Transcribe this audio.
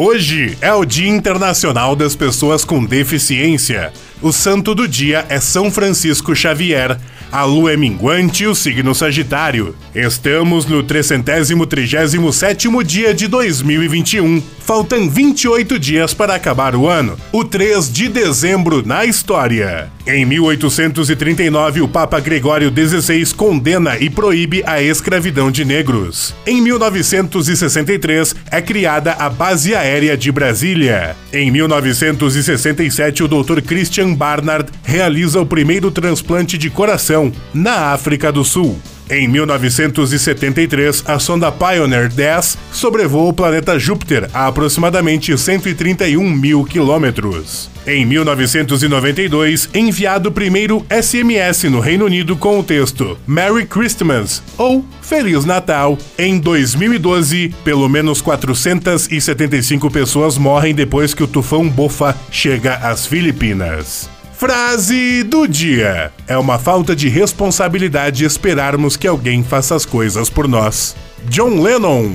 Hoje é o Dia Internacional das Pessoas com Deficiência. O santo do dia é São Francisco Xavier. A lua é minguante e o signo Sagitário. Estamos no 337 dia de 2021. Faltam 28 dias para acabar o ano. O 3 de dezembro na história. Em 1839, o Papa Gregório XVI condena e proíbe a escravidão de negros. Em 1963, é criada a Base Aérea de Brasília. Em 1967, o Dr. Christian Barnard realiza o primeiro transplante de coração na África do Sul. Em 1973, a sonda Pioneer 10 sobrevoou o planeta Júpiter a aproximadamente 131 mil quilômetros. Em 1992, enviado o primeiro SMS no Reino Unido com o texto Merry Christmas ou Feliz Natal. Em 2012, pelo menos 475 pessoas morrem depois que o tufão Bofa chega às Filipinas. Frase do dia: É uma falta de responsabilidade esperarmos que alguém faça as coisas por nós. John Lennon.